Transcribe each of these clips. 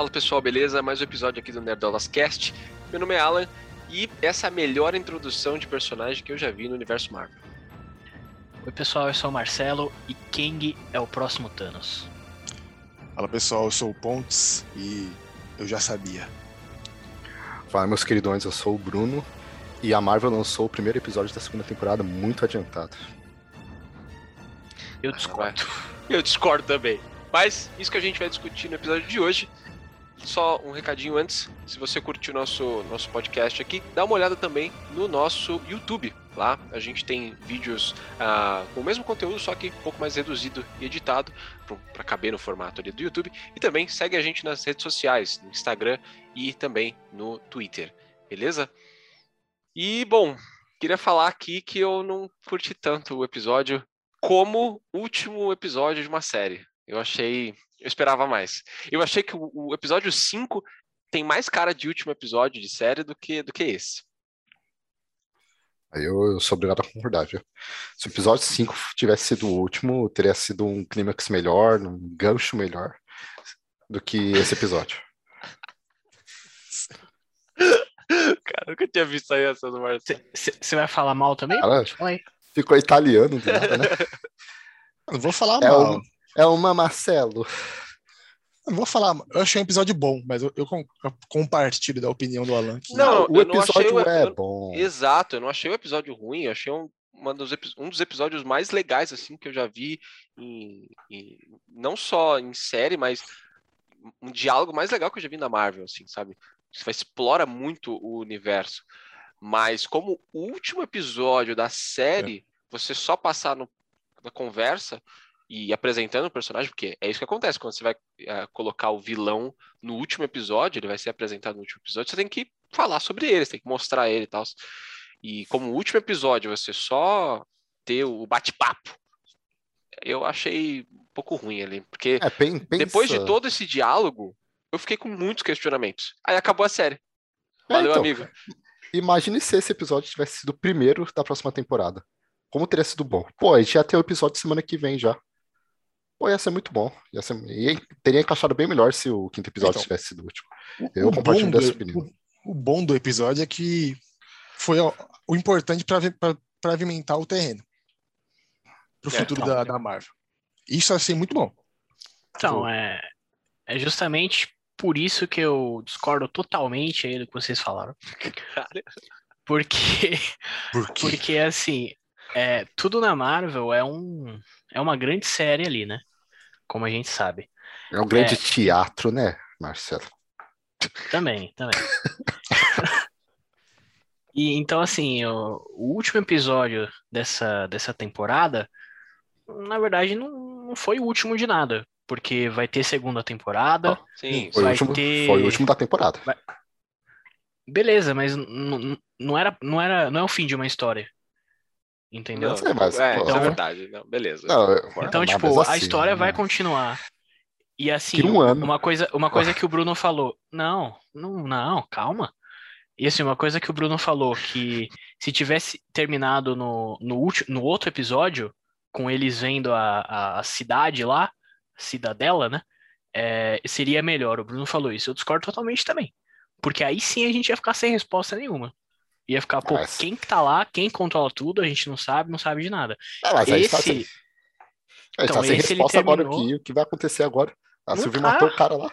Fala pessoal, beleza? Mais um episódio aqui do Nerdolas Cast. Meu nome é Alan e essa é a melhor introdução de personagem que eu já vi no universo Marvel. Oi pessoal, eu sou o Marcelo e Kang é o próximo Thanos. Fala pessoal, eu sou o Pontes e eu já sabia. Fala meus queridões, eu sou o Bruno e a Marvel lançou o primeiro episódio da segunda temporada muito adiantado. Eu discordo. Eu discordo também. Mas isso que a gente vai discutir no episódio de hoje. Só um recadinho antes, se você curtiu nosso, nosso podcast aqui, dá uma olhada também no nosso YouTube. Lá a gente tem vídeos ah, com o mesmo conteúdo, só que um pouco mais reduzido e editado para caber no formato ali do YouTube. E também segue a gente nas redes sociais, no Instagram e também no Twitter, beleza? E bom, queria falar aqui que eu não curti tanto o episódio como último episódio de uma série. Eu achei. Eu esperava mais. Eu achei que o, o episódio 5 tem mais cara de último episódio de série do que, do que esse. Aí eu, eu sou obrigado a concordar, viu? Se o episódio 5 tivesse sido o último, teria sido um clímax melhor, um gancho melhor do que esse episódio. Cara, eu nunca tinha visto aí essa do Marcelo. Você vai falar mal também? Ela Fala aí. ficou italiano nada, né? Não vou falar É, mal. um, é uma Marcelo. Eu vou falar. Eu achei um episódio bom, mas eu, eu com- eu compartilho da opinião do Alan. que- Não, o eu não achei episódio o- é eu- bom. Exato, eu não achei o episódio ruim, eu achei um, uma dos, um dos episódios mais legais assim que eu já vi em, em- não só em série, mas um diálogo mais legal que eu já vi na Marvel, assim, sabe? Você vai- explora muito o universo. Mas como o último episódio da série, você só passar no- na conversa e apresentando o personagem, porque é isso que acontece quando você vai eh, colocar o vilão no último episódio, ele vai ser apresentado no último episódio, você tem que falar sobre ele, você tem que mostrar ele e tal. E como o último episódio você só ter o bate-papo, eu achei um pouco ruim ali, porque É, pensa... depois de todo esse diálogo, eu fiquei com muitos questionamentos. Aí acabou a série. É, Valeu, então, amigo. Imagine se esse episódio tivesse sido o primeiro da próxima temporada. Como teria sido bom? Pô, a gente ia ter o episódio semana que vem já. Pô, ia ser muito bom. Ia ser... ia- Teria encaixado bem melhor se o quinto episódio Então, tivesse sido o último. O- Eu o compartilho dessa opinião. O, o bom do episódio é que foi o, o importante para pavimentar o terreno pro É, futuro então. da, da Marvel. Isso eu achei muito bom. Então, é, é justamente por isso que eu discordo totalmente aí do que vocês falaram. Porque, Por quê? porque assim, é, tudo na Marvel é, um, é uma grande série ali, né? Como a gente sabe. É um grande É. teatro, né, Marcelo? Também, também. E então, assim, o, o último episódio dessa, dessa temporada, na verdade, não, não foi o último de nada, porque vai ter segunda temporada. Sim, Foi o, vai último, ter- foi o último da temporada. Beleza, mas não era, não era, não é o fim de uma história. Entendeu? Não, sei, mas, é, isso é então- verdade. Não, beleza. Não, eu- Então, tipo, a assim, história vai né? continuar. E assim, um ano. uma coisa, uma coisa que o Bruno falou, não, não, não, calma. E assim, uma coisa que o Bruno falou, que se tivesse terminado no, no, último, no outro episódio, com eles vendo a, a, a cidade lá, cidadela, né? é, seria melhor. O Bruno falou isso. Eu discordo totalmente também. Porque aí sim a gente ia ficar sem resposta nenhuma. Ia ficar, pô, Mas- quem que tá lá, quem controla tudo, a gente não sabe, não sabe de nada. Ah, mas aí tá Esse, sem, aí então, tá sem esse resposta agora. O terminou- que, o que vai acontecer agora? A Não Sylvie tá. matou o cara lá.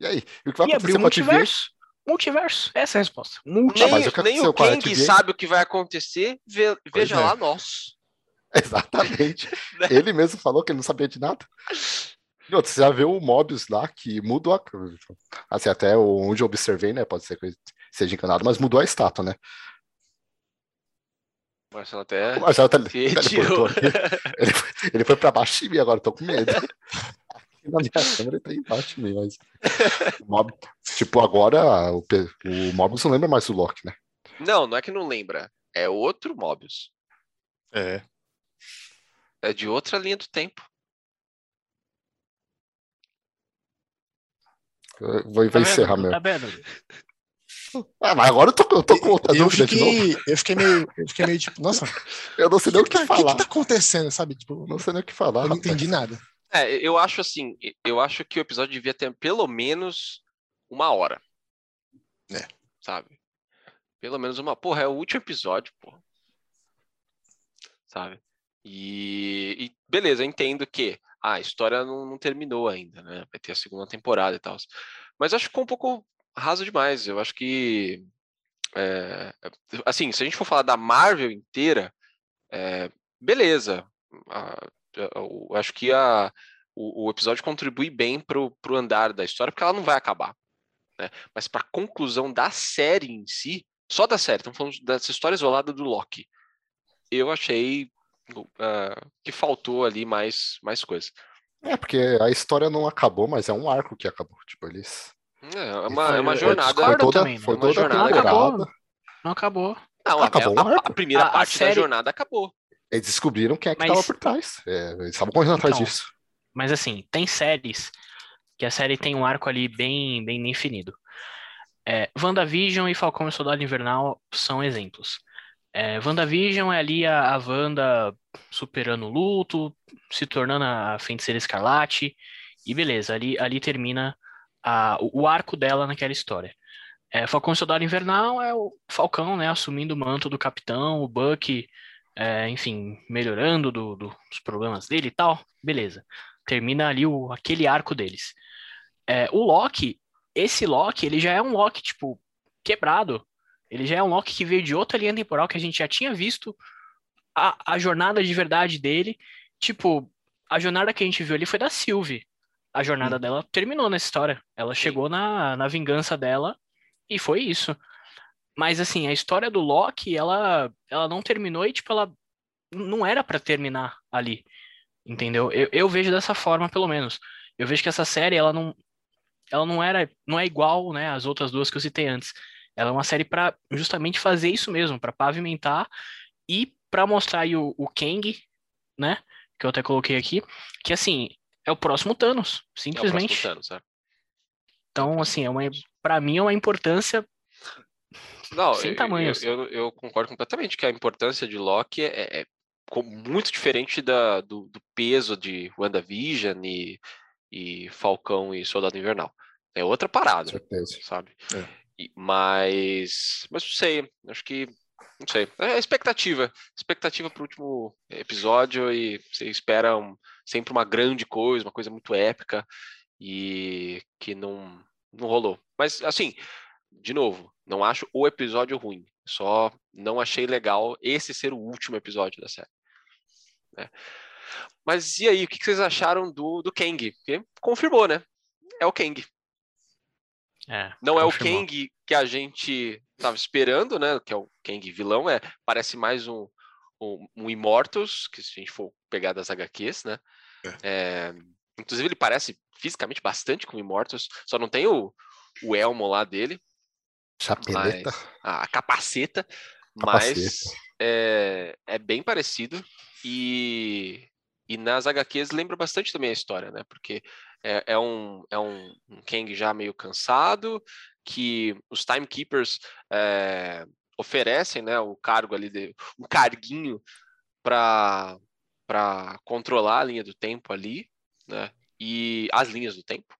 E aí? E o que vai e acontecer com a multiverso. Multiverso, essa é a resposta. Multiverso. Nem, mas o que nem o sabe o que vai acontecer, ve- veja é. lá nós. Exatamente. Ele mesmo falou que ele não sabia de nada. E outro, você já viu o Mobius lá que mudou a. Assim, até onde eu observei, né? Pode ser que eu esteja enganado, mas mudou a estátua, né? Marcelo até tá, se retirou. teleportou aqui. Ele, foi- ele foi pra baixo de mim agora, tô com medo. Aqui na minha câmera ele tá embaixo de mim, mas. O Mob, tipo, agora o, o Mobius não lembra mais do Loki, né? Não, não é que não lembra. É outro Mobius. É. É de outra linha do tempo. Eu vou, vou Tá encerrar meu. Tá vendo? Ah, mas agora eu tô, eu tô com outra eu, dúvida de novo. fiquei, eu fiquei meio. Eu fiquei meio tipo, nossa, Eu não sei nem o que, que tá, que falar. que tá acontecendo, sabe? Tipo, Não sei nem o que falar. eu não rapaz. entendi nada. É, eu acho assim, eu acho que o episódio devia ter pelo menos uma hora. É. Sabe? Pelo menos uma. Porra, é o último episódio, porra. Sabe? E, e beleza, eu entendo que ah, a história não, não, terminou ainda, né? Vai ter a segunda temporada e tal. Mas acho que ficou um pouco raso demais. Eu acho que. É, assim, se a gente for falar da Marvel inteira, é, beleza. eu acho que a, o, o, episódio contribui bem pro, pro andar da história, porque ela não vai acabar. Né? Mas para conclusão da série em si, só da série, estamos falando dessa história isolada do Loki, eu achei uh, que faltou ali mais, mais coisa. É, porque a história não acabou, mas é um arco que acabou. Tipo, eles. É, é uma, é uma jornada. Foi toda, também, né? foi uma toda jornada a temporada. Não acabou. Não, Acabou a, a, a primeira A- a parte série- da jornada acabou. Eles descobriram quem é que estava por trás. É, eles estavam correndo atrás Então, disso. Mas assim, tem séries que a série tem um arco ali bem, bem definido. É, WandaVision e Falcão e Soldado Invernal são exemplos. É, WandaVision é ali a, a Wanda superando o luto, se tornando a feiticeira escarlate, e beleza, ali, ali termina a- o, arco dela naquela história. É, Falcão Soldado Invernal é o Falcão, né, assumindo o manto do capitão, o Bucky, é, enfim, melhorando do- do- dos problemas dele e tal, beleza. Termina ali o, aquele arco deles. É, o Loki, esse Loki, ele já é um Loki, tipo, quebrado. Ele já é um Loki que veio de outra linha temporal que a gente já tinha visto a, a jornada de verdade dele. Tipo, a jornada que a gente viu ali foi da Sylvie. A jornada dela terminou nessa história. Ela chegou na, na vingança dela e foi isso. Mas assim, a história do Loki, ela, ela não terminou e, tipo, ela não era pra terminar ali. Entendeu? Eu, eu vejo dessa forma, pelo menos. Eu vejo que essa série, ela não, ela não era, não é igual, né, às outras duas que eu citei antes. Ela é uma série pra justamente fazer isso mesmo, pra pavimentar e pra mostrar aí o, o Kang, né, que eu até coloquei aqui, que assim, é o próximo Thanos, É o próximo simplesmente. Thanos, né? Então, assim, é uma, para mim é uma importância Não, Sem eu- tamanho, eu, assim. eu, eu concordo completamente que a importância de Loki é, é co- muito diferente da, do, do peso de WandaVision e, e Falcão e Soldado Invernal. É outra Com parada, certeza. sabe? É. E- mas, mas não sei, acho que, não sei. É expectativa, expectativa para o último episódio e você espera um- sempre uma grande coisa, uma coisa muito épica e que não, não rolou. Mas, assim, de novo, não acho o episódio ruim. Só não achei legal esse ser o último episódio da série. né? Mas e aí, o que vocês acharam do, do Kang? Porque confirmou, né? É o Kang. é, Não é o confirmou. Kang que a gente estava esperando, né? Que é o Kang vilão, é parece mais um, um, um Immortus, que se a gente for pegar das HQs, né? É, inclusive ele parece fisicamente bastante com o Immortus, só não tem o, o elmo lá dele, Chapeleta. a capaceta, Capacete. mas é, é bem parecido e, e nas HQs lembra bastante também a história, né? Porque é, é um, é um, um Kang já meio cansado, que os Timekeepers é, oferecem, né, o cargo ali, de, um carguinho para controlar a linha do tempo ali, né? E as linhas do tempo.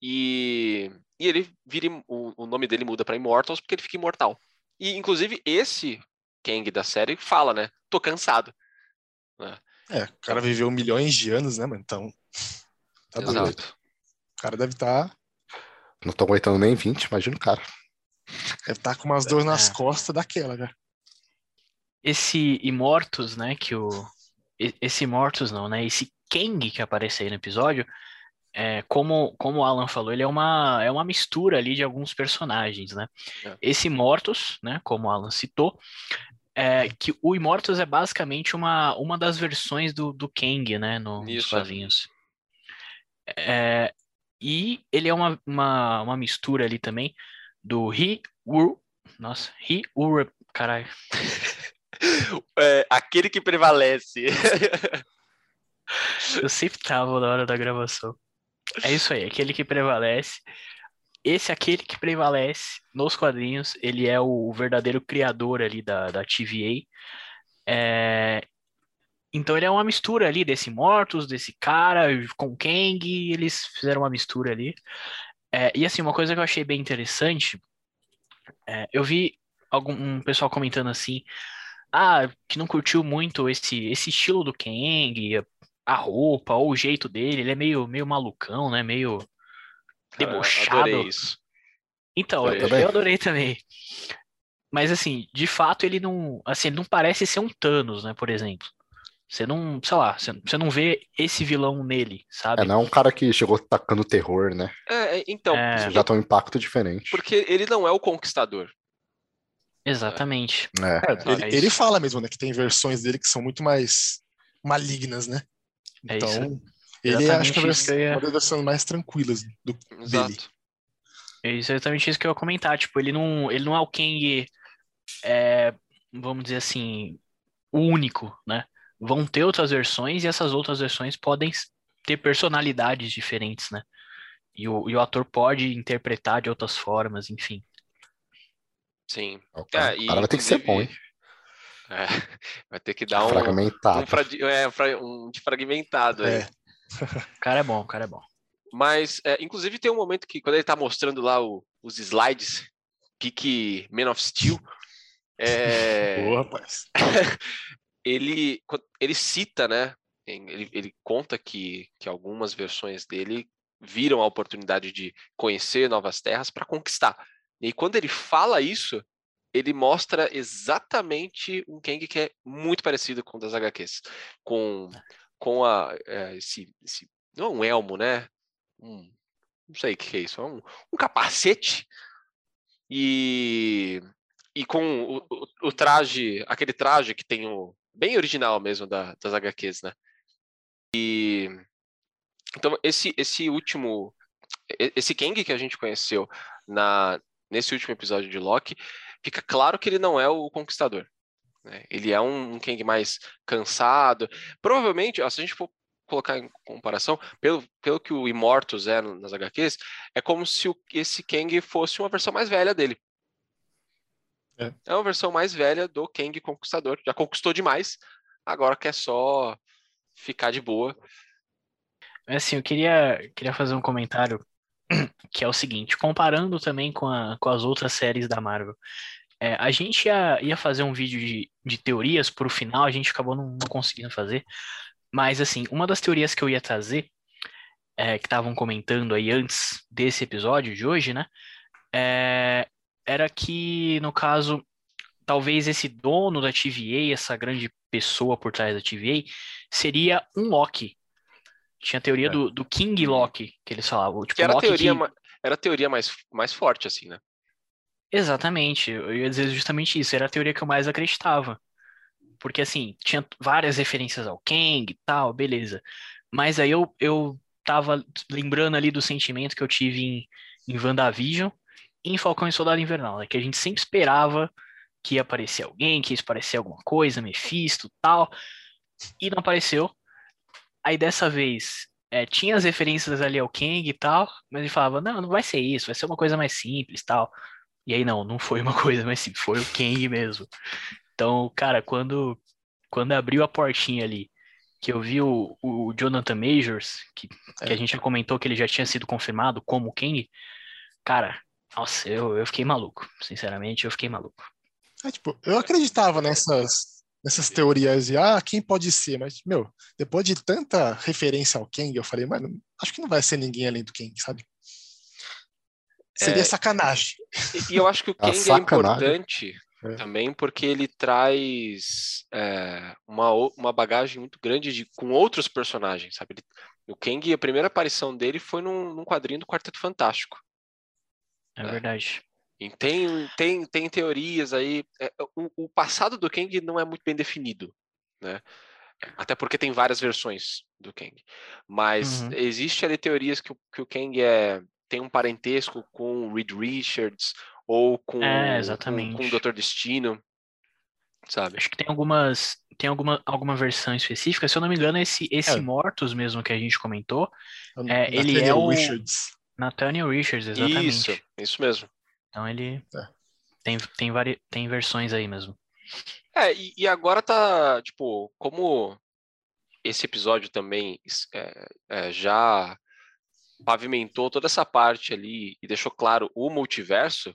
E, e ele vira, o, o nome dele muda para Immortals porque ele fica imortal. E inclusive esse Kang da série fala, né? Tô cansado. É, o cara viveu milhões de anos, né, mano? Então. Tá doido. Exato. O cara deve estar Não tô aguentando nem 20, imagina o cara. deve tá com umas dores nas É. costas daquela, cara. esse Immortus, né, que o esse Immortus não, né, esse Kang que aparece aí no episódio, é, como como o Alan falou, ele é uma é uma mistura ali de alguns personagens, né? É. Esse Immortus, né, como o Alan citou, é que o Immortus é basicamente uma uma das versões do, do Kang, né, no, nos quadrinhos. É, e ele é uma, uma, uma mistura ali também do He Ur, nossa, He Ur, caralho. É, aquele que prevalece. Eu sempre travo na hora da gravação. É isso aí, aquele que prevalece. Esse aquele que prevalece nos quadrinhos, ele é o verdadeiro criador ali da, da TVA. É, Então ele é uma mistura ali desse Mortus, desse cara com Kang, eles fizeram uma mistura ali. É, e assim, uma coisa que eu achei bem interessante, é, eu vi algum um pessoal comentando assim, ah, que não curtiu muito esse, esse estilo do Kang, a roupa, ou o jeito dele, ele é meio, meio malucão, né? Meio debochado. Adorei isso. Então, eu, eu adorei também. Mas assim, de fato ele não, assim, ele não parece ser um Thanos, né, por exemplo. Você não, sei lá, você, não vê esse vilão nele, sabe? É, não é um cara que chegou tacando terror, né? É, é, então, É. Isso já tem um impacto diferente. porque ele não é o conquistador. Exatamente. É. É, ele, ele fala mesmo, né, que tem versões dele que são muito mais malignas, né? É Então, isso. Ele é, acho que é uma das versões mais tranquilas do, dele. Exato. É exatamente isso que eu ia comentar. Tipo, ele não, ele não é o Kang, é, vamos dizer assim, o único, né? Vão ter outras versões e essas outras versões podem ter personalidades diferentes, né? E o, e o ator pode interpretar de outras formas, enfim. Sim. O cara, É, o e, cara vai ter que ser bom, hein? É, vai ter que dar um, Fragmentado. um, é, um fragmentado aí. É. O cara é bom, o cara é bom. Mas, é, inclusive, tem um momento que, quando ele tá mostrando lá o- os slides, pique Man of Steel, é, Boa, rapaz. ele, ele cita, né? Ele, ele conta que, que algumas versões dele viram a oportunidade de conhecer novas terras para conquistar. E quando ele fala isso, ele mostra exatamente um Kang que é muito parecido com o das HQs. Com, com a, é, esse, esse. Não é um elmo, né? Um, não sei o que é isso. É um, um capacete. E, e com o, o, o traje, aquele traje que tem o. Bem original mesmo da, das HQs, né? E. Então, esse, esse último. Esse Kang que a gente conheceu na, nesse último episódio de Loki, fica claro que ele não é o Conquistador. Né? Ele é um, um Kang mais cansado. Provavelmente, ó, se a gente for colocar em comparação, pelo, pelo que o Immortus é nas HQs, é como se o- esse Kang fosse uma versão mais velha dele. É. É uma versão mais velha do Kang Conquistador. Já conquistou demais, agora quer só ficar de boa. Assim, eu queria, queria fazer um comentário que é o seguinte, comparando também com, a- com as outras séries da Marvel. É, a gente ia, ia fazer um vídeo de, de teorias pro final, a gente acabou não, não conseguindo fazer. Mas, assim, uma das teorias que eu ia trazer, é, que estavam comentando aí antes desse episódio de hoje, né? é, era que, no caso, talvez esse dono da TVA, essa grande pessoa por trás da TVA, seria um Loki. Tinha a teoria É. do, do King Loki, que eles falavam. Tipo, Que era a Loki teoria, que- era a teoria mais, mais forte, assim, né? Exatamente, eu ia dizer justamente isso, era a teoria que eu mais acreditava. Porque assim, tinha várias referências ao Kang e tal, beleza. Mas aí eu, eu tava lembrando ali do sentimento que eu tive em, em WandaVision e em Falcão e Soldado Invernal, né? Que a gente sempre esperava que ia aparecer alguém, que ia aparecer alguma coisa, Mephisto tal, e não apareceu. Aí dessa vez é, tinha as referências ali ao Kang e tal, mas ele falava, não, não vai ser isso, vai ser uma coisa mais simples tal. E aí não, não foi uma coisa mais simples, foi o Kang mesmo. Então, cara, quando, quando abriu a portinha ali, que eu vi o, o Jonathan Majors, que, que a gente já comentou que ele já tinha sido confirmado como Kang, cara, nossa, eu, eu fiquei maluco. Sinceramente, eu fiquei maluco. É, tipo, eu acreditava nessas, nessas teorias de, ah, quem pode ser? Mas, meu, depois de tanta referência ao Kang, eu falei, mano, acho que não vai ser ninguém além do Kang, sabe? Seria É. sacanagem. E, e eu acho que o A Kang é importante É. também porque ele traz é, uma, uma bagagem muito grande de, com outros personagens, sabe? Ele- o Kang, a primeira aparição dele foi num, num quadrinho do Quarteto Fantástico. É É. verdade. E tem, tem, tem teorias aí. é, o, o passado do Kang não é muito bem definido, né? Até porque tem várias versões do Kang. Mas Uhum. existe ali teorias que, o- que o Kang é, tem um parentesco com o Reed Richards ou com, É, com, exatamente. com o Dr. Destino, sabe? Acho que tem algumas. Tem alguma, alguma versão específica. Se eu não me engano, esse, esse É. Mortus mesmo que a gente comentou, É, ele Nathaniel é o- Richards. Nathaniel Richards, exatamente. Isso, isso mesmo. Então ele É. tem, tem, vari, tem versões aí mesmo. É, e, e agora tá, tipo, como esse episódio também é, é, já pavimentou toda essa parte ali e deixou claro o multiverso,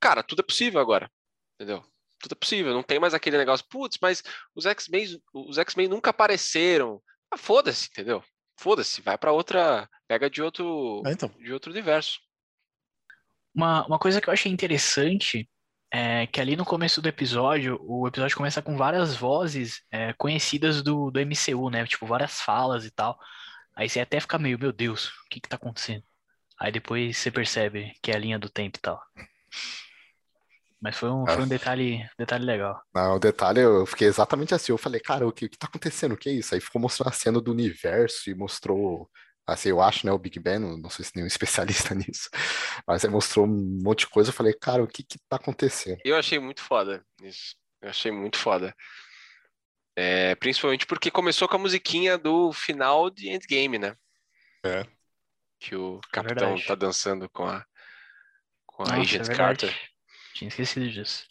cara, tudo é possível agora, entendeu? Tudo é possível, não tem mais aquele negócio, putz, mas os X-Men os X-Men nunca apareceram. Ah, foda-se, entendeu? Foda-se, vai para outra, pega de outro, É, então. de outro universo. Uma, uma coisa que eu achei interessante é que ali no começo do episódio, o episódio começa com várias vozes é, conhecidas do, do MCU, né? Tipo, várias falas e tal. Aí você até fica meio, meu Deus, o que que tá acontecendo? Aí depois você percebe que é a linha do tempo e tal. Mas foi um, foi um detalhe, detalhe legal. Não, o detalhe, eu fiquei exatamente assim. Eu falei, cara, o que, o que tá acontecendo? O que é isso? Aí ficou mostrando a cena do universo e mostrou, assim, eu acho, né, o Big Ben, não, não sou nenhum especialista nisso, mas aí mostrou um monte de coisa. Eu falei, cara, o que que tá acontecendo? Eu achei muito foda isso. Eu achei muito foda. É, principalmente porque começou com a musiquinha do final de Endgame, né? É. Que o capitão verdade. tá dançando com a, com a Nossa, é Agent verdade. Carter. Tinha esquecido disso.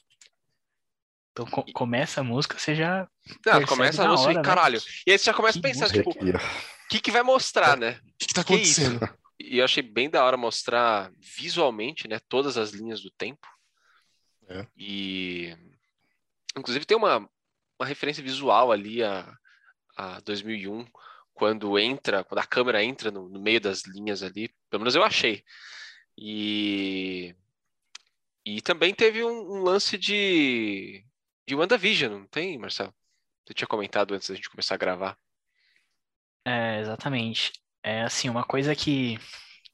Então co- começa a música, você já Não, começa a música hora, e né? caralho. E aí você já começa Que a pensar, tipo, ó. o que que vai mostrar, né? O que, que tá Que isso? acontecendo? E eu achei bem da hora mostrar visualmente, né, todas as linhas do tempo. É. E inclusive tem uma, uma referência visual ali a, a 2001, quando entra, quando a câmera entra no, no meio das linhas ali, pelo menos eu achei. E e também teve um, um lance de de WandaVision, não tem, Marcelo? Você tinha comentado antes da gente começar a gravar. É, exatamente. É assim, uma coisa que,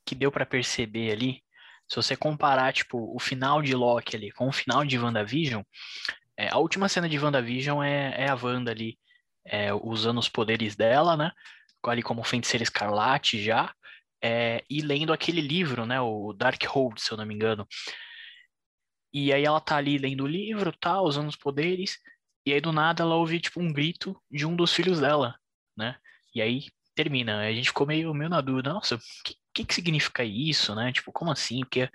que deu pra perceber ali, se você comparar, tipo, o final de Loki ali com o final de WandaVision, é, a última cena de WandaVision é, é a Wanda ali, é, usando os poderes dela, né? Ali como feiticeira escarlate já, é, e lendo aquele livro, né? O Darkhold, se eu não me engano. E aí ela tá ali lendo o livro, tá, usando os poderes, e aí do nada ela ouve, tipo, um grito de um dos filhos dela, né? E aí termina. A gente ficou meio, meio na dúvida, nossa, o que, que, que significa isso, né? Tipo, como assim? Porque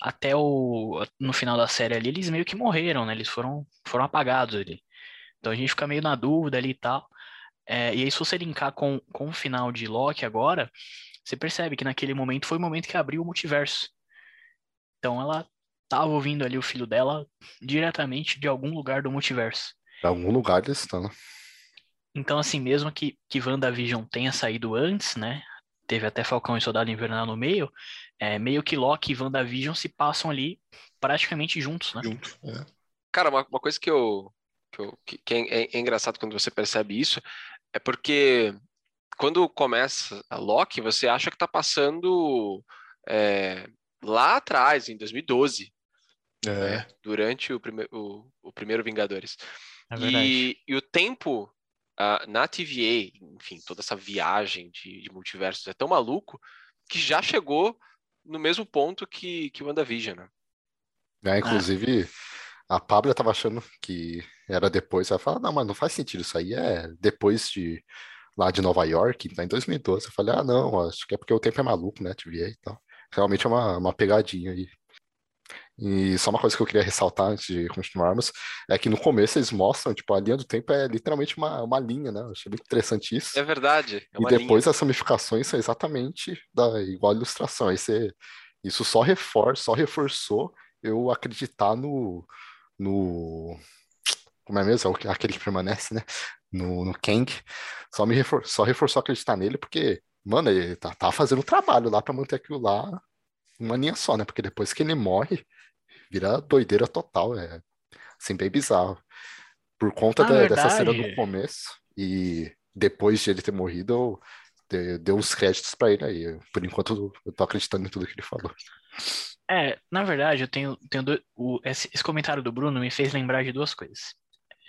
até o no final da série ali, eles meio que morreram, né? Eles foram, foram apagados ali. Então a gente fica meio na dúvida ali e tal. É, e aí, se você linkar com, com o final de Loki agora, você percebe que naquele momento foi o momento que abriu o multiverso. Então ela tava ouvindo ali o filho dela diretamente de algum lugar do multiverso. Em algum lugar eles estão. Então, assim, mesmo que, que WandaVision tenha saído antes, né? Teve até Falcão e Soldado Invernal no meio, é, meio que Loki e WandaVision se passam ali praticamente juntos, né? Junto. É. Cara, uma, uma coisa que eu. Que, eu- que- que é, é- é engraçado quando você percebe isso é porque quando começa a Loki, você acha que tá passando é, lá atrás, em 2012, É. né, durante o, prime o, o primeiro Vingadores. É verdade. E, e o tempo ah, na TVA, enfim, toda essa viagem de, de multiversos é tão maluco que já chegou no mesmo ponto que, que o WandaVision, né? Né? Inclusive, a Pablo tava achando que era depois. Ela fala, não, mas não faz sentido, isso aí é depois de lá de Nova York, tá em 2012. Eu falei, ah, não, acho que é porque o tempo é maluco, né, TVA e tal. Realmente é uma, uma pegadinha aí. E só uma coisa que eu queria ressaltar antes de continuarmos, é que no começo eles mostram, tipo, a linha do tempo é literalmente uma, uma linha, né? Eu achei muito interessante isso. É verdade. É E depois linha. as ramificações são exatamente da igual ilustração. Aí você, isso só reforça, só reforçou eu acreditar no, no como é mesmo? É Aquele que permanece, né? No, no Kang. Só me refor, só reforçou acreditar nele porque, mano, ele tá, tá fazendo trabalho lá pra manter aquilo lá uma linha só, né? Porque depois que ele morre, vira doideira total. É assim, bem bizarro. Por conta da- dessa cena do começo e depois de ele ter morrido, eu de- deu os créditos pra ele aí. Por enquanto, eu- tô acreditando em tudo que ele falou. É, na verdade, eu tenho, tenho dois- o, esse, esse comentário do Bruno me fez lembrar de duas coisas.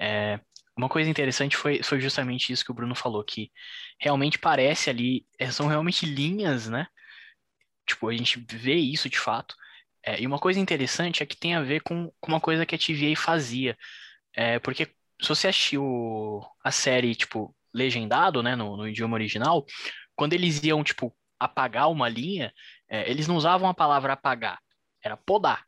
É, uma coisa interessante foi, foi justamente isso que o Bruno falou, que realmente parece ali, é, são realmente linhas, né? Tipo, a gente vê isso de fato. É, e uma coisa interessante é que tem a ver com, com uma coisa que a TVA fazia. É, porque se você assistiu a série, tipo, legendado, né, no, no idioma original, quando eles iam, tipo, apagar uma linha, é, eles não usavam a palavra apagar, era podar.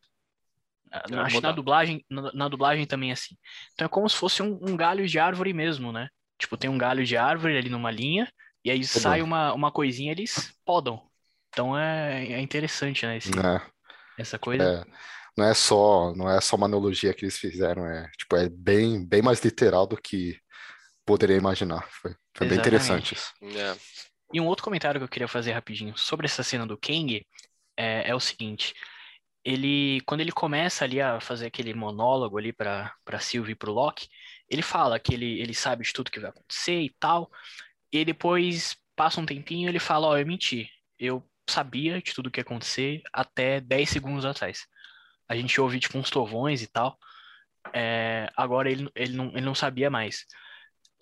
Era Acho que na dublagem, na, na dublagem também é assim. Então é como se fosse um, um galho de árvore mesmo, né? Tipo, tem um galho de árvore ali numa linha, e aí sai uma, uma coisinha, eles podam. Então é, é interessante, né? Esse, É, essa coisa. é, não é só, não é só uma analogia que eles fizeram, é, tipo, é bem, bem mais literal do que poderia imaginar. Foi, foi bem interessante isso. É. E um outro comentário que eu queria fazer rapidinho sobre essa cena do Kang é, é o seguinte: ele, quando ele começa ali a fazer aquele monólogo ali para para Sylvie e pro Loki, ele fala que ele, ele sabe de tudo que vai acontecer e tal. E depois passa um tempinho e ele fala: Ó, eu menti. Eu sabia de tudo que ia acontecer até 10 segundos atrás. A gente ouve tipo uns trovões e tal. É, agora ele, ele, não, ele não sabia mais.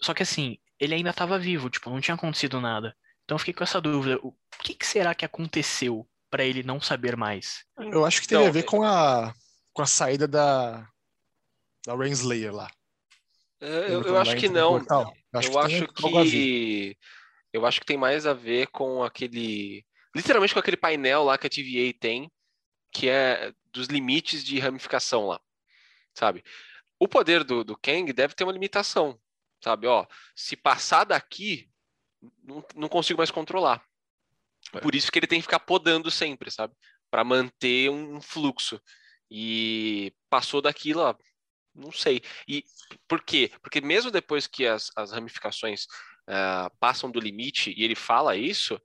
Só que assim, ele ainda estava vivo, tipo, não tinha acontecido nada. Então eu fiquei com essa dúvida: o que, que será que aconteceu para ele não saber mais? Eu acho que teve Então, a ver com a, com a saída da, da Renslayer lá. É, Eu, eu acho que não. Eu acho algo a ver. que. Eu acho que tem mais a ver com aquele. Literalmente com aquele painel lá que a TVA tem, que é dos limites de ramificação lá. Sabe? O poder do, do Kang deve ter uma limitação. Sabe? Ó, se passar daqui, não, não consigo mais controlar. É. Por isso que ele tem que ficar podando sempre, sabe? Para manter um fluxo. E passou daquilo, ó, não sei. E por quê? Porque mesmo depois que as, as ramificações ah, passam do limite e ele fala isso,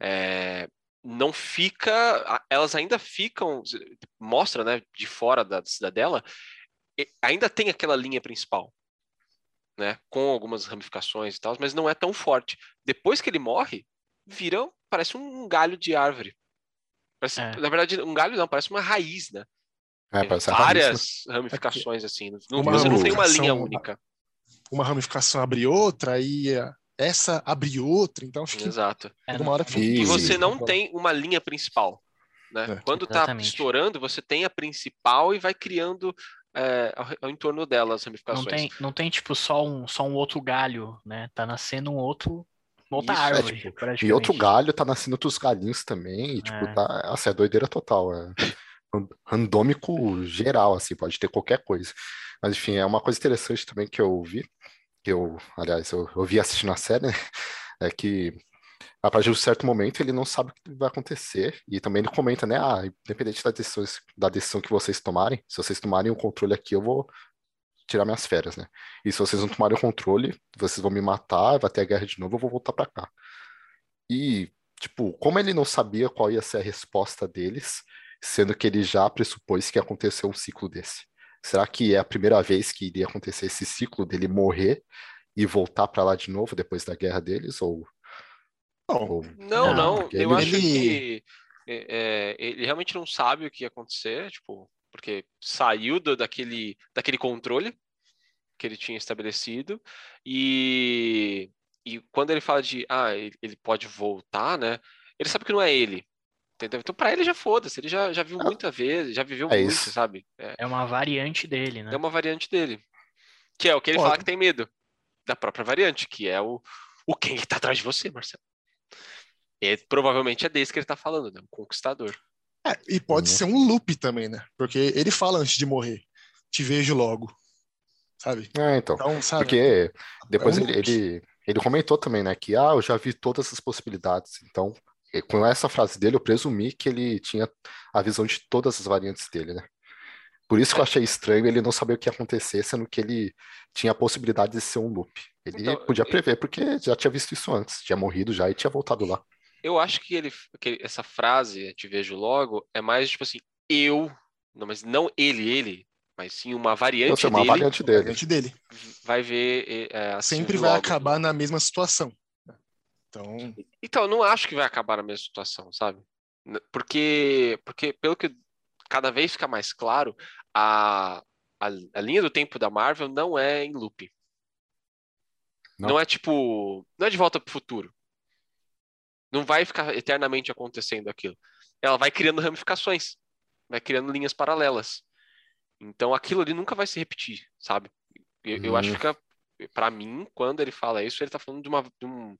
é, não fica. Elas ainda ficam. Mostra, né, de fora da cidadela, ainda tem aquela linha principal. Né, com algumas ramificações e tal, mas não é tão forte. Depois que ele morre, vira, parece um galho de árvore. Parece- É. Na verdade, um galho não, parece uma raiz, né? É, a raiz, né? várias ramificações assim. Não, Uma você não tem uma linha única. Uma ramificação abre outra, aí eh, essa abre outra, então acho que Exato. É, alguma hora fica E- E você não controlar. tem uma linha principal. Né? É. Quando está estourando, você tem a principal e vai criando é, ao, ao entorno dela as Não ramificações. tem, não tem tipo só um, só um outro galho, né? Tá nascendo um outro, uma outra Isso, é, árvore, tipo, praticamente. E outro galho tá nascendo outros galinhos também, e, tipo, É. tá, assim, é doideira total, é ran- randômico geral, assim, pode ter qualquer coisa. Mas, enfim, é uma coisa interessante também que eu vi, que eu, aliás, eu, eu vi assistindo a série, né, é que a partir de um certo momento ele não sabe o que vai acontecer, e também ele comenta, né, ah, independente da decisão, da decisão que vocês tomarem, se vocês tomarem o controle aqui, eu vou tirar minhas férias, né? E se vocês não tomarem o controle, vocês vão me matar, vai ter a guerra de novo, eu vou voltar pra cá. E, tipo, como ele não sabia qual ia ser a resposta deles, sendo que ele já pressupôs que ia acontecer um ciclo desse. Será que é a primeira vez que iria acontecer esse ciclo dele morrer e voltar pra lá de novo depois da guerra deles? Ou, ou- Não, Não, Eu ele- acho que é, é, ele realmente não sabe o que ia acontecer, tipo, porque saiu do- daquele, daquele controle que ele tinha estabelecido e, e quando ele fala de ah, ele, ele pode voltar, né? Ele sabe que não é ele. Entendeu? Então, pra ele já foda-se, ele já, já viu É. muita vez, já viveu É muito, isso. sabe? É, É uma variante dele, né? é uma variante dele. Que é o que ele Pô, fala que tem medo da própria variante, que é o, o quem que tá atrás de você, Marcelo. E provavelmente é desse que ele tá falando, né? O conquistador. é, e pode Uhum. ser um loop também, né? Porque ele fala antes de morrer, te vejo logo, sabe? É, então. Então, sabe? Porque depois um ele, ele, ele comentou também, né, que ah, eu já vi todas as possibilidades. Então, com essa frase dele, eu presumi que ele tinha a visão de todas as variantes dele, né? Por isso que eu achei estranho ele não saber o que ia acontecer, sendo que ele tinha a possibilidade de ser um loop. Ele Então, podia prever, porque já tinha visto isso antes, tinha morrido já e tinha voltado lá. Eu acho que ele, que essa frase, te vejo logo, é mais tipo assim, eu, não, mas não ele, ele, mas sim uma variante assim, uma dele variante dele. Variante dele. vai ver é, a Sempre vai logo. acabar na mesma situação. Então, Então, eu não acho que vai acabar na mesma situação, sabe? Porque, porque pelo que cada vez fica mais claro, a, a, a linha do tempo da Marvel não é em loop. Não. Não, é tipo. Não é de volta pro futuro. Não vai ficar eternamente acontecendo aquilo. Ela vai criando ramificações, vai criando linhas paralelas. Então aquilo ali nunca vai se repetir, sabe? Eu, eu acho que Hum. fica. Pra mim, quando ele fala isso, ele tá falando de uma, de um,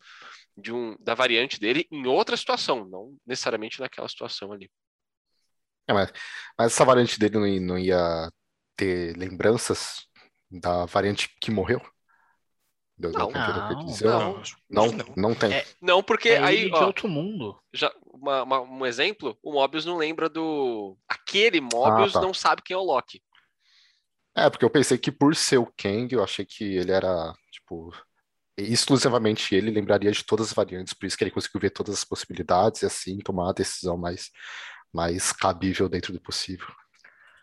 de um, da variante dele em outra situação, não necessariamente naquela situação ali. É, mas, mas essa variante dele não ia, não ia ter lembranças da variante que morreu? Não. Não, dizia? não. Não, não. não tem. É, Não, porque é aí, ele de ó, outro mundo. já, uma- uma- um exemplo, o Mobius não lembra do. Aquele Mobius tá. não sabe quem é o Loki. É, porque eu pensei que por ser o Kang, eu achei que ele era, tipo, exclusivamente ele lembraria de todas as variantes, por isso que ele conseguiu ver todas as possibilidades e assim tomar a decisão mais, mais cabível dentro do possível.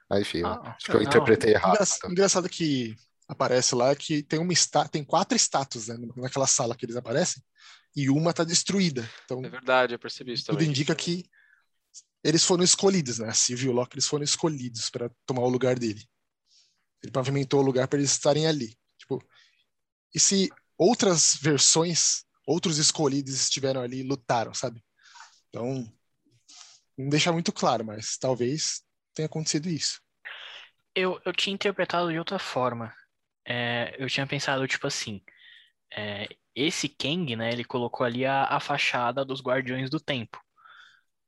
Mas, enfim, eu Ah, acho que eu não. interpretei errado. Engra- então. Engraçado que aparece lá que tem uma tem quatro estátuas né, naquela sala que eles aparecem e uma tá destruída. Então É verdade, eu percebi isso tudo também. indica que eles foram escolhidos, né? A Sylvie e o Loki eles foram escolhidos para tomar o lugar dele. Ele pavimentou o lugar para eles estarem ali. Tipo, e se outras versões, outros escolhidos estiveram ali e lutaram, sabe? Então, não deixa muito claro, mas talvez tenha acontecido isso. Eu, eu tinha interpretado de outra forma. É, eu tinha pensado, tipo assim, é, esse Kang, né, ele colocou ali a, a fachada dos Guardiões do Tempo,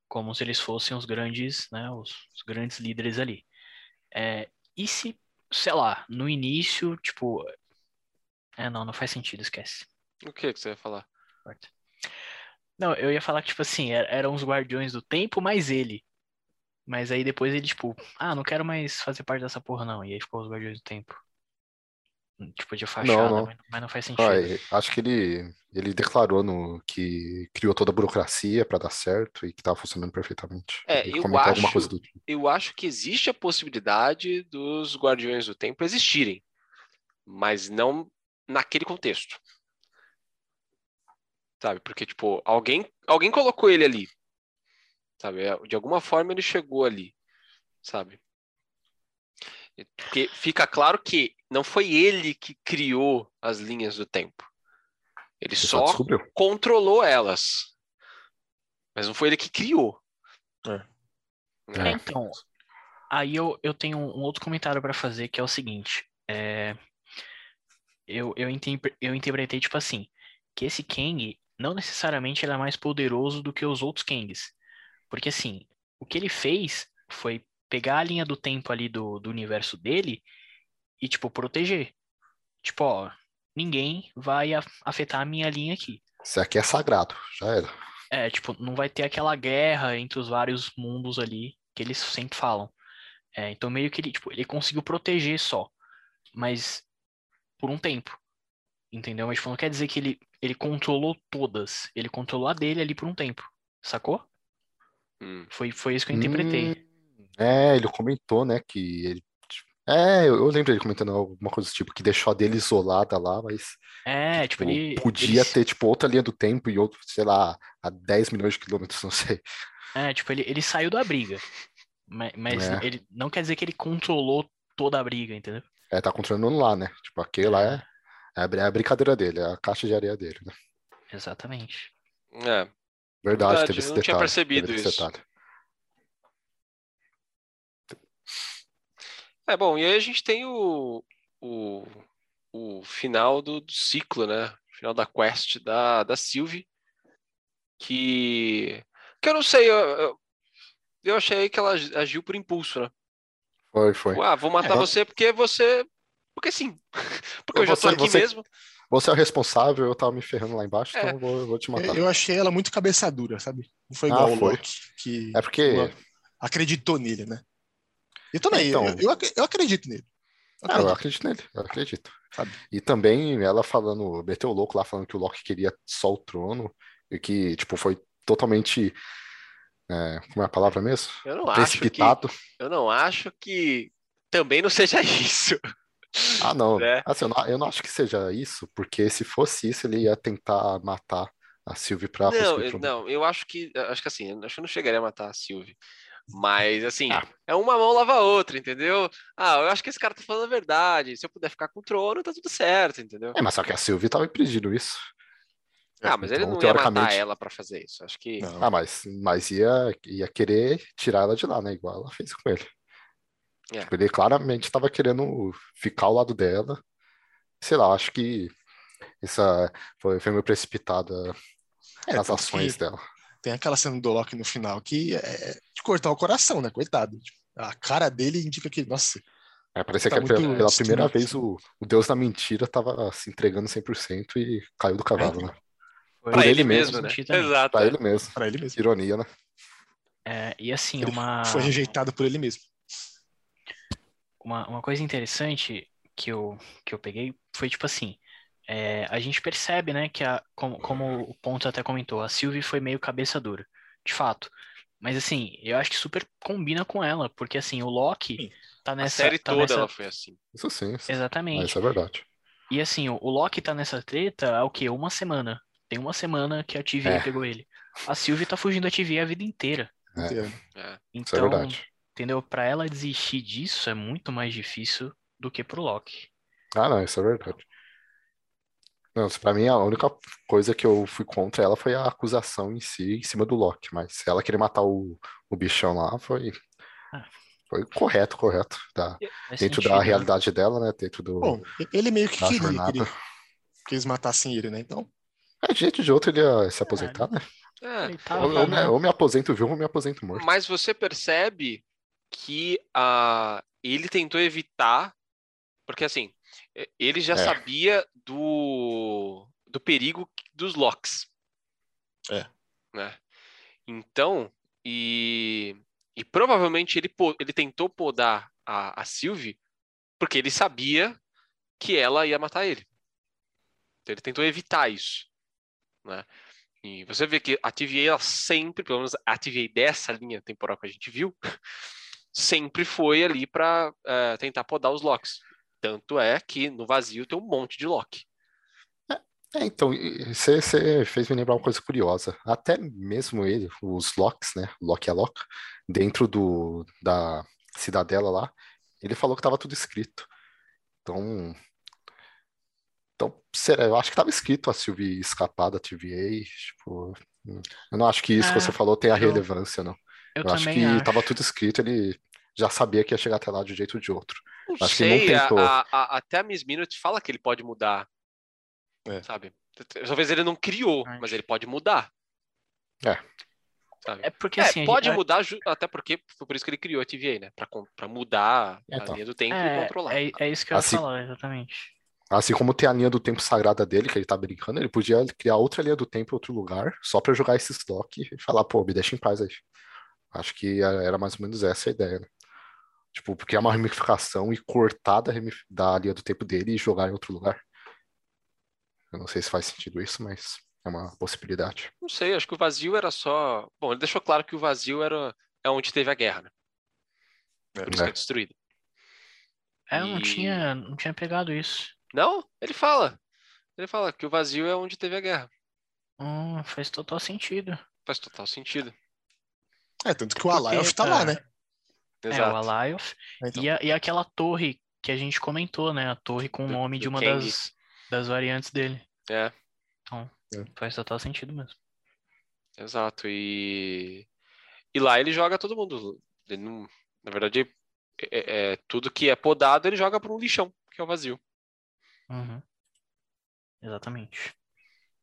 como se eles fossem os grandes, né, os, os grandes líderes ali. É, e se, sei lá, no início, tipo... É, não, não faz sentido, esquece. O que, que você ia falar? Não, eu ia falar que, tipo assim, er- eram os Guardiões do Tempo mais ele. Mas aí depois ele, tipo, ah, não quero mais fazer parte dessa porra, não. E aí ficou os Guardiões do Tempo. Tipo, de fachada, não. Mas, mas não faz sentido. Ah, acho que ele, ele declarou no, que criou toda a burocracia para dar certo e que estava funcionando perfeitamente. É, Ele eu acho- coisa do tipo. Eu acho que existe a possibilidade dos Guardiões do Tempo existirem, mas não naquele contexto. Sabe? Porque, tipo, alguém, alguém colocou ele ali. Sabe? É, De alguma forma ele chegou ali. Sabe? Porque fica claro que não foi ele que criou as linhas do tempo. Ele só descobriu. controlou elas. Mas não foi ele que criou. É. É, então, aí eu, eu tenho um outro comentário pra fazer que é o seguinte. É, eu, eu, interpre- eu interpretei, tipo assim, que esse Kang não necessariamente ele é mais poderoso do que os outros Kangs. Porque, assim, o que ele fez foi pegar a linha do tempo ali do, do universo dele e, tipo, proteger. Tipo, ó, ninguém vai afetar a minha linha aqui. Isso aqui é sagrado, já era. É, tipo, não vai ter aquela guerra entre os vários mundos ali que eles sempre falam. É, então meio que ele, tipo, ele conseguiu proteger só, mas por um tempo. Entendeu? Mas tipo, não quer dizer que ele, ele controlou todas. Ele controlou a dele ali por um tempo. Sacou? Hum. Foi, foi isso que eu interpretei. É, ele comentou, né, que ele. É, eu, eu lembro ele comentando alguma coisa do tipo, que deixou a dele isolada lá, mas É, tipo, tipo, ele. podia ele- ter, tipo, outra linha do tempo e outro, sei lá, a 10 milhões de quilômetros, não sei. É, tipo, ele, ele saiu da briga. Mas, mas É. ele não quer dizer que ele controlou toda a briga, entendeu? É, tá controlando lá, né? Tipo, aquele lá é, é a brin- é a brincadeira dele, é a caixa de areia dele, né? Exatamente. É. Verdade, Verdade, teve eu esse não tinha detalhe. percebido teve esse isso. detalhe. É bom, e aí a gente tem o, o, o final do, do ciclo, né? Final da quest da, da Sylvie. Que. Que eu não sei, eu, eu, eu achei que ela agiu por impulso, né? Foi, foi. Ah, vou matar É. você porque você. Porque sim. Porque eu já tô Você- aqui você- mesmo. Você é o responsável, eu tava me ferrando lá embaixo, É. então eu vou, eu vou te matar. Eu achei ela muito cabeça dura, sabe? Não foi Ah, igual o foi. Loki, que É porque. acreditou nele, né? Eu também, Então. eu, eu, eu acredito nele. Eu Ah, eu acredito. acredito nele, eu acredito. Sabe? E também ela falando, meteu o louco lá falando que o Loki queria só o trono e que, tipo, foi totalmente. é, como é a palavra mesmo? Eu não acho que. Precipitado. Eu não acho que também não seja isso. Ah, não. É. Assim, eu não, eu não acho que seja isso, porque se fosse isso, ele ia tentar matar a Sylvie pra Não, eu, não, eu acho que. Acho que assim, acho que eu não chegaria a matar a Sylvie. Mas, assim, Ah. é uma mão lava a outra, entendeu? Ah, eu acho que esse cara tá falando a verdade. Se eu puder ficar com o trono, tá tudo certo, entendeu? É, mas só que a Sylvie tava impedindo isso. Ah, mas ele Então, não ia matar teoricamente- ela pra fazer isso. Acho que. Não. Ah, mas, mas ia, ia querer tirar ela de lá, né? Igual ela fez com ele. É. Tipo, ele claramente estava querendo ficar ao lado dela. Sei lá, acho que essa foi, foi meio precipitada É, as ações que dela. Tem aquela cena do Loki no final que é de cortar o coração, né? Coitado. A cara dele indica que, nossa, É, parecia Tá que pela, pela primeira vez o, o Deus da mentira tava se entregando 100% e caiu do cavalo, né? Foi Pra ele ele mesmo, mesmo, né? também. Exato. Pra ele mesmo. Pra ele mesmo. Ironia, né? É, e assim, Ele uma, Foi rejeitado por ele mesmo. uma, uma coisa interessante que eu, que eu peguei foi tipo assim, é, a gente percebe, né, que a, como, como o Ponto até comentou, a Sylvie foi meio cabeça dura, de fato. Mas assim, eu acho que super combina com ela, porque assim, o Loki Sim. tá A nessa, série tá toda nessa- ela foi assim. Isso sim. Isso, Exatamente. mas isso é verdade. E assim, o, o Loki tá nessa treta há o quê? Uma semana. Tem uma semana que a TVA É. pegou ele. A Sylvie tá fugindo da TVA a vida inteira. É. É. Isso é Então, verdade. entendeu? Pra ela desistir disso é muito mais difícil do que pro Loki. Ah, não, isso é verdade. Não, pra mim a única coisa que eu fui contra ela foi a acusação em si, em cima do Loki. Mas ela querer matar o, o bichão lá foi, Ah. foi correto, correto. Da, Faz dentro sentido, da né? realidade dela, né? Dentro do, Bom, ele meio que da queria que, jornada. ele- que eles matassem ele, né? Então, É, de jeito de outro ele ia se aposentar, né? É. Ele tava, Ou, ou me, né? ou me aposento vivo ou me aposento morto. Mas você percebe que ah, ele tentou evitar, porque assim, ele já É. sabia do, do perigo dos locks. É. Né? Então, e, e provavelmente ele, ele tentou podar a, a Sylvie porque ele sabia que ela ia matar ele. Então ele tentou evitar isso. Né? E você vê que a TVA, ela sempre, pelo menos a TVA dessa linha temporal que a gente viu, sempre foi ali para tentar podar os locks. Tanto é que no vazio tem um monte de lock. É, então, você fez me lembrar uma coisa curiosa. Até mesmo ele, os Locks, né? Loki é Loki, dentro do, da cidadela lá, ele falou que estava tudo escrito. Então, então será, eu acho que estava escrito a Sylvie escapar da TVA. Tipo, eu não acho que isso que É, você falou tenha eu- relevância, não. Eu, Eu acho que estava tudo escrito, ele já sabia que ia chegar até lá de um jeito ou de outro. Não Acho que não sei, a- tentou. a- a- até a Miss Minute fala que ele pode mudar. É. Sabe? Talvez ele não criou, mas ele pode mudar. É. Sabe? É porque É, assim, a pode gente- mudar, até porque foi por isso que ele criou a TVA, né? Pra, pra mudar a Então. linha do tempo e é, controlar. é, é isso que eu ia Assim- falar, exatamente. Assim como tem a linha do tempo sagrada dele, que ele tá brincando, ele podia criar outra linha do tempo em outro lugar, só pra jogar esse estoque e falar, pô, me deixa em paz aí. Acho que era era mais ou menos essa a ideia, né? Tipo, criar uma ramificação e cortar da, da linha do tempo dele e jogar em outro lugar. Eu não sei se faz sentido isso, mas é uma possibilidade. Não sei, acho que o vazio era só. Bom, ele deixou claro que o vazio era é onde teve a guerra, né? Por isso que é É. destruído. É, eu não E- tinha, não tinha pegado isso. Não, ele fala. Ele fala que o vazio é onde teve a guerra. Hum, faz total sentido. Faz total sentido. é, tanto que o Porque, Alayoth tá lá, né? É, o Exato. Alayoth. Então, E, a- e aquela torre que a gente comentou, né? A torre com o nome do de uma Kang. das, das variantes dele. É, Então, É. faz total sentido mesmo. exato. E, e lá ele joga todo mundo. Ele não... Na verdade, é, é- é- tudo que é podado ele joga para um lixão, que é o vazio. Uhum. Exatamente.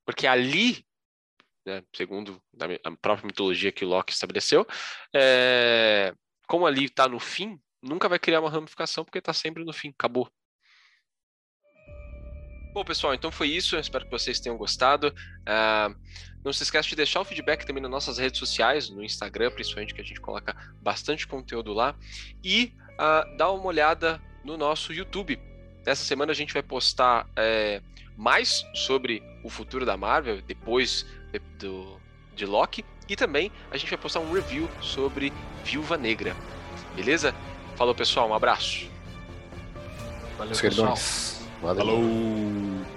Porque ali, né, segundo a própria mitologia que o Loki estabeleceu, é, como ali está no fim, nunca vai criar uma ramificação porque está sempre no fim, acabou. Bom, pessoal, então foi isso. Eu espero que vocês tenham gostado. Ah, não se esqueça de deixar o feedback também nas nossas redes sociais, no Instagram, principalmente, que a gente coloca bastante conteúdo lá. E ah, dá uma olhada no nosso YouTube. Nessa semana a gente vai postar é, mais sobre o futuro da Marvel, depois de, do, de Loki. E também a gente vai postar um review sobre Viúva Negra. Beleza? Falou, pessoal. Um abraço. Valeu, Os pessoal. Valeu. falou!